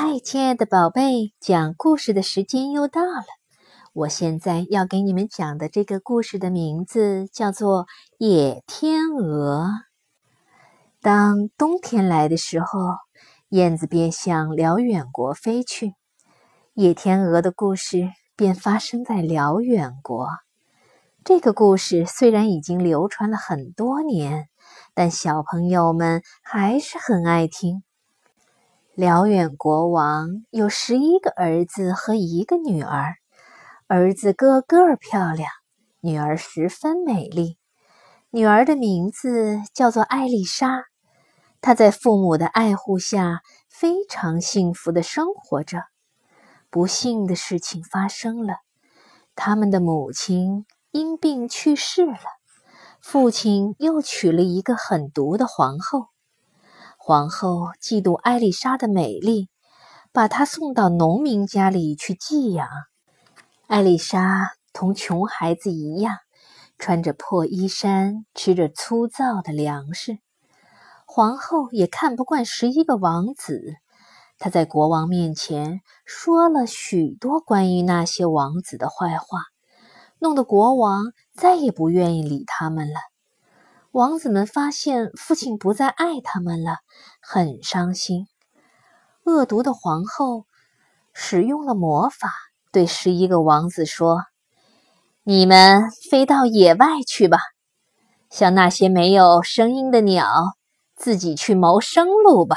嗨，亲爱的宝贝，讲故事的时间又到了。我现在要给你们讲的这个故事的名字叫做《野天鹅》。当冬天来的时候，燕子便向辽远国飞去，野天鹅的故事便发生在辽远国。这个故事虽然已经流传了很多年，但小朋友们还是很爱听。辽远国王有十一个儿子和一个女儿，儿子个个漂亮，女儿十分美丽。女儿的名字叫做艾丽莎，她在父母的爱护下非常幸福的生活着。不幸的事情发生了，他们的母亲因病去世了，父亲又娶了一个狠毒的皇后。皇后嫉妒艾丽莎的美丽，把她送到农民家里去寄养。艾丽莎同穷孩子一样，穿着破衣衫，吃着粗糙的粮食。皇后也看不惯十一个王子，她在国王面前说了许多关于那些王子的坏话，弄得国王再也不愿意理他们了。王子们发现父亲不再爱他们了，很伤心。恶毒的皇后使用了魔法，对十一个王子说：“你们飞到野外去吧，像那些没有声音的鸟，自己去谋生路吧。”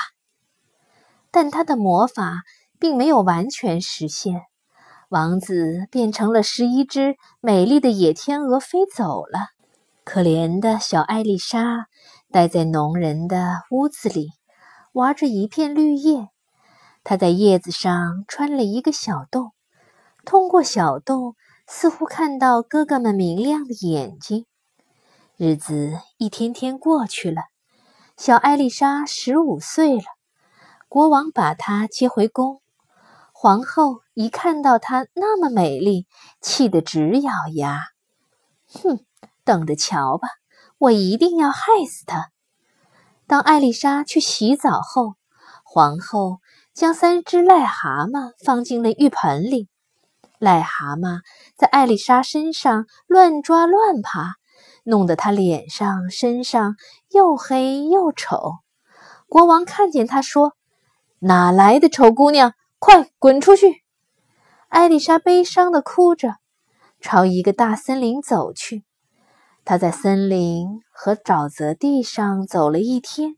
但他的魔法并没有完全实现，王子变成了十一只美丽的野天鹅，飞走了。可怜的小艾丽莎待在农人的屋子里，玩着一片绿叶。她在叶子上穿了一个小洞，通过小洞，似乎看到哥哥们明亮的眼睛。日子一天天过去了，小艾丽莎十五岁了。国王把她接回宫，皇后一看到她那么美丽，气得直咬牙，哼！等着瞧吧，我一定要害死他。当艾丽莎去洗澡后，皇后将三只癞蛤蟆放进了浴盆里。癞蛤蟆在艾丽莎身上乱抓乱爬，弄得她脸上、身上又黑又丑。国王看见他说：“哪来的丑姑娘，快滚出去！”艾丽莎悲伤地哭着，朝一个大森林走去。他在森林和沼泽地上走了一天，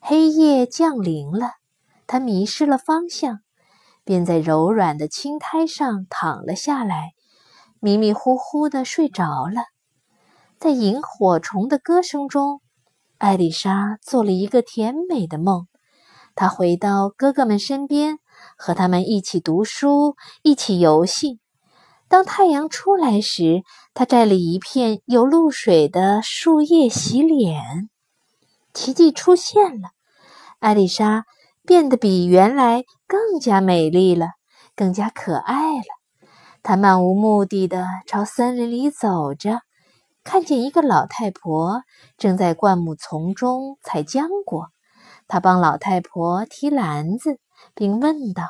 黑夜降临了，他迷失了方向，便在柔软的青苔上躺了下来，迷迷糊糊的睡着了。在萤火虫的歌声中，艾丽莎做了一个甜美的梦。她回到哥哥们身边，和他们一起读书，一起游戏。当太阳出来时，他摘了一片有露水的树叶洗脸。奇迹出现了，艾丽莎变得比原来更加美丽了，更加可爱了。她漫无目的地朝森林里走着，看见一个老太婆正在灌木丛中采浆果。她帮老太婆提篮子，并问道：“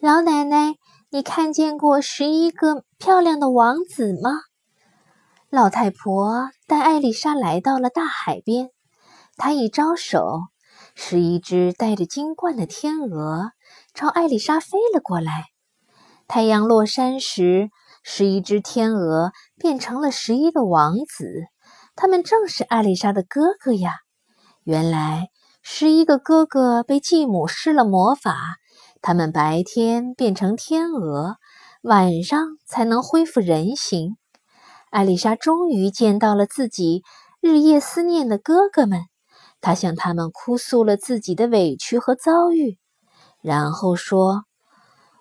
老奶奶。”你看见过十一个漂亮的王子吗？老太婆带艾丽莎来到了大海边，她一招手，十一只带着金冠的天鹅朝艾丽莎飞了过来。太阳落山时，十一只天鹅变成了十一个王子，他们正是艾丽莎的哥哥呀。原来，十一个哥哥被继母施了魔法。他们白天变成天鹅，晚上才能恢复人形。艾丽莎终于见到了自己日夜思念的哥哥们，她向他们哭诉了自己的委屈和遭遇，然后说：“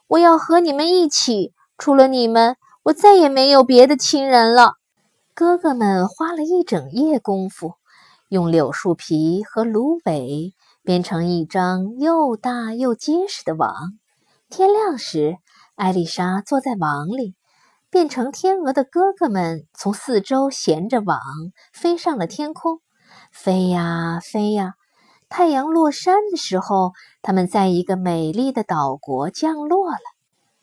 我要和你们一起，除了你们，我再也没有别的亲人了。”哥哥们花了一整夜功夫，用柳树皮和芦苇。编成一张又大又结实的网。天亮时，艾丽莎坐在网里，变成天鹅的哥哥们从四周衔着网飞上了天空。飞呀飞呀，太阳落山的时候，他们在一个美丽的岛国降落了。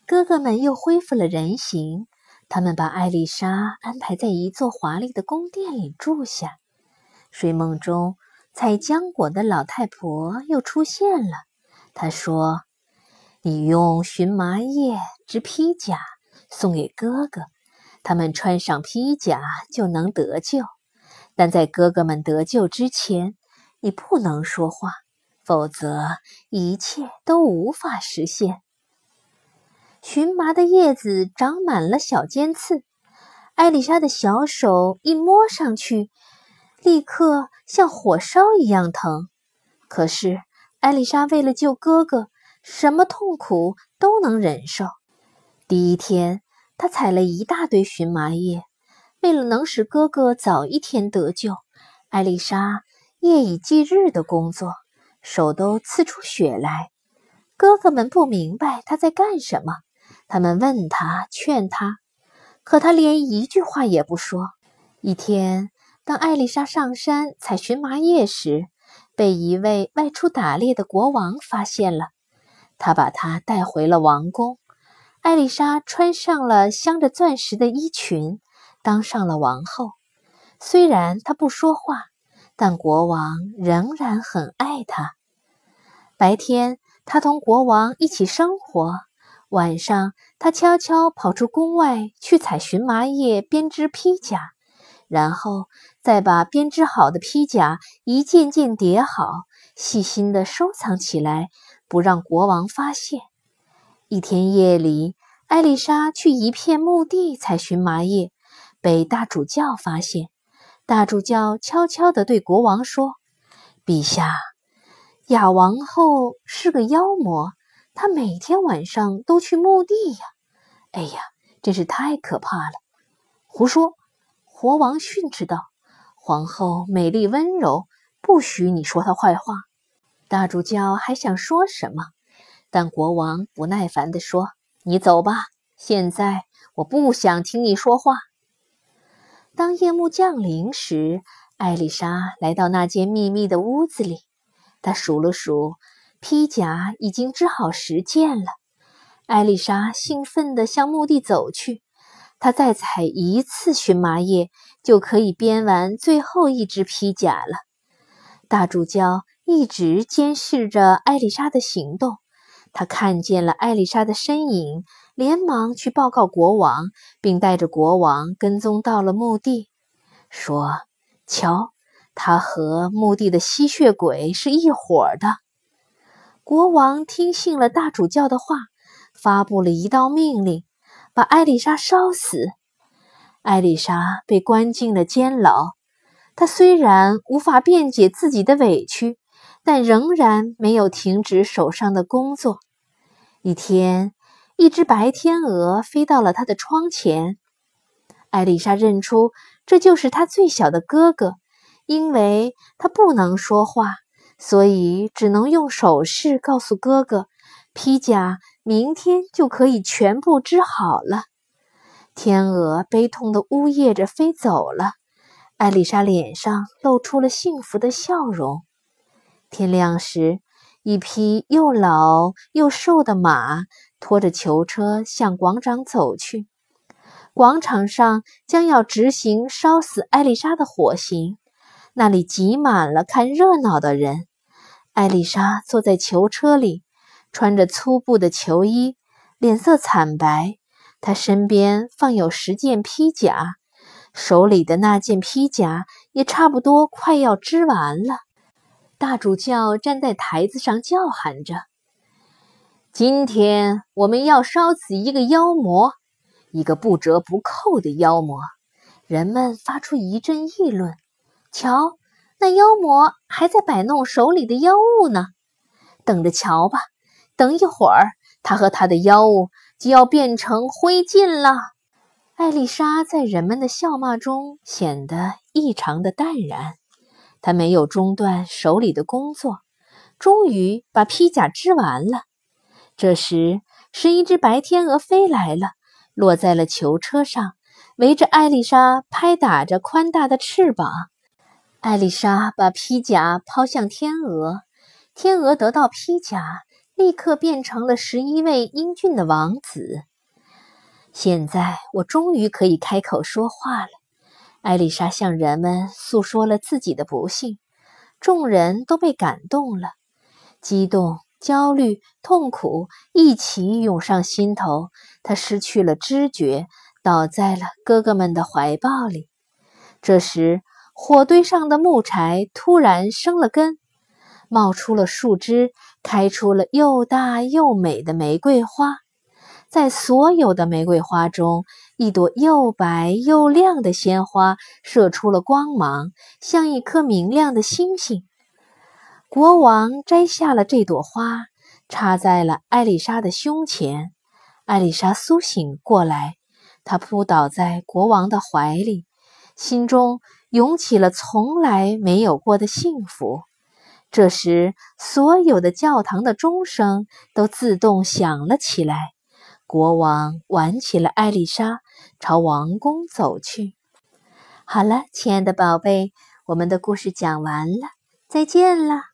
哥哥们又恢复了人形，他们把艾丽莎安排在一座华丽的宫殿里住下。睡梦中，采浆果的老太婆又出现了。她说：“你用荨麻叶织披甲送给哥哥，他们穿上披甲就能得救。但在哥哥们得救之前，你不能说话，否则一切都无法实现。”荨麻的叶子长满了小尖刺，艾丽莎的小手一摸上去，立刻像火烧一样疼。可是艾丽莎为了救哥哥，什么痛苦都能忍受。第一天，她采了一大堆荨麻叶，为了能使哥哥早一天得救，艾丽莎夜以继日的工作，手都刺出血来。哥哥们不明白她在干什么。他们问他，劝他，可他连一句话也不说。一天，当艾丽莎上山采荨麻叶时，被一位外出打猎的国王发现了。他把她带回了王宫。艾丽莎穿上了镶着钻石的衣裙，当上了王后。虽然她不说话，但国王仍然很爱她。白天，她同国王一起生活。晚上，他悄悄跑出宫外去采荨麻叶编织披甲，然后再把编织好的披甲一件件叠好，细心地收藏起来，不让国王发现。一天夜里，艾丽莎去一片墓地采荨麻叶，被大主教发现。大主教悄悄地对国王说：“陛下，雅王后是个妖魔。”她每天晚上都去墓地呀！哎呀，真是太可怕了！胡说！国王训斥道：“皇后美丽温柔，不许你说她坏话。”大主教还想说什么，但国王不耐烦地说：“你走吧，现在我不想听你说话。”当夜幕降临时，艾丽莎来到那间秘密的屋子里，她数了数。披甲已经织好十件了，艾丽莎兴奋地向墓地走去。他再采一次荨麻叶，就可以编完最后一只披甲了。大主教一直监视着艾丽莎的行动，他看见了艾丽莎的身影，连忙去报告国王，并带着国王跟踪到了墓地，说：“瞧，他和墓地的吸血鬼是一伙的。”国王听信了大主教的话，发布了一道命令，把艾丽莎烧死。艾丽莎被关进了监牢。她虽然无法辩解自己的委屈，但仍然没有停止手上的工作。一天，一只白天鹅飞到了她的窗前。艾丽莎认出这就是她最小的哥哥，因为他不能说话。所以只能用手势告诉哥哥，披甲明天就可以全部织好了。天鹅悲痛地呜咽着飞走了，艾丽莎脸上露出了幸福的笑容。天亮时，一匹又老又瘦的马拖着囚车向广场走去。广场上将要执行烧死艾丽莎的火刑，那里挤满了看热闹的人。艾丽莎坐在囚车里，穿着粗布的囚衣，脸色惨白。他身边放有十件披甲，手里的那件披甲也差不多快要织完了。大主教站在台子上叫喊着：“今天我们要烧死一个妖魔，一个不折不扣的妖魔。”人们发出一阵议论：“瞧！”那妖魔还在摆弄手里的妖物呢，等着瞧吧！等一会儿，他和他的妖物就要变成灰烬了。艾丽莎在人们的笑骂中显得异常的淡然，她没有中断手里的工作，终于把披甲织完了。这时，是一只白天鹅飞来了，落在了囚车上，围着艾丽莎拍打着宽大的翅膀。艾丽莎把披甲抛向天鹅，天鹅得到披甲，立刻变成了十一位英俊的王子。现在我终于可以开口说话了。艾丽莎向人们诉说了自己的不幸，众人都被感动了，激动、焦虑、痛苦一起涌上心头。她失去了知觉，倒在了哥哥们的怀抱里。这时，火堆上的木柴突然生了根，冒出了树枝，开出了又大又美的玫瑰花。在所有的玫瑰花中，一朵又白又亮的鲜花射出了光芒，像一颗明亮的星星。国王摘下了这朵花，插在了艾丽莎的胸前。艾丽莎苏醒过来，她扑倒在国王的怀里，心中涌起了从来没有过的幸福。这时，所有的教堂的钟声都自动响了起来。国王挽起了艾丽莎，朝王宫走去。好了，亲爱的宝贝，我们的故事讲完了，再见了。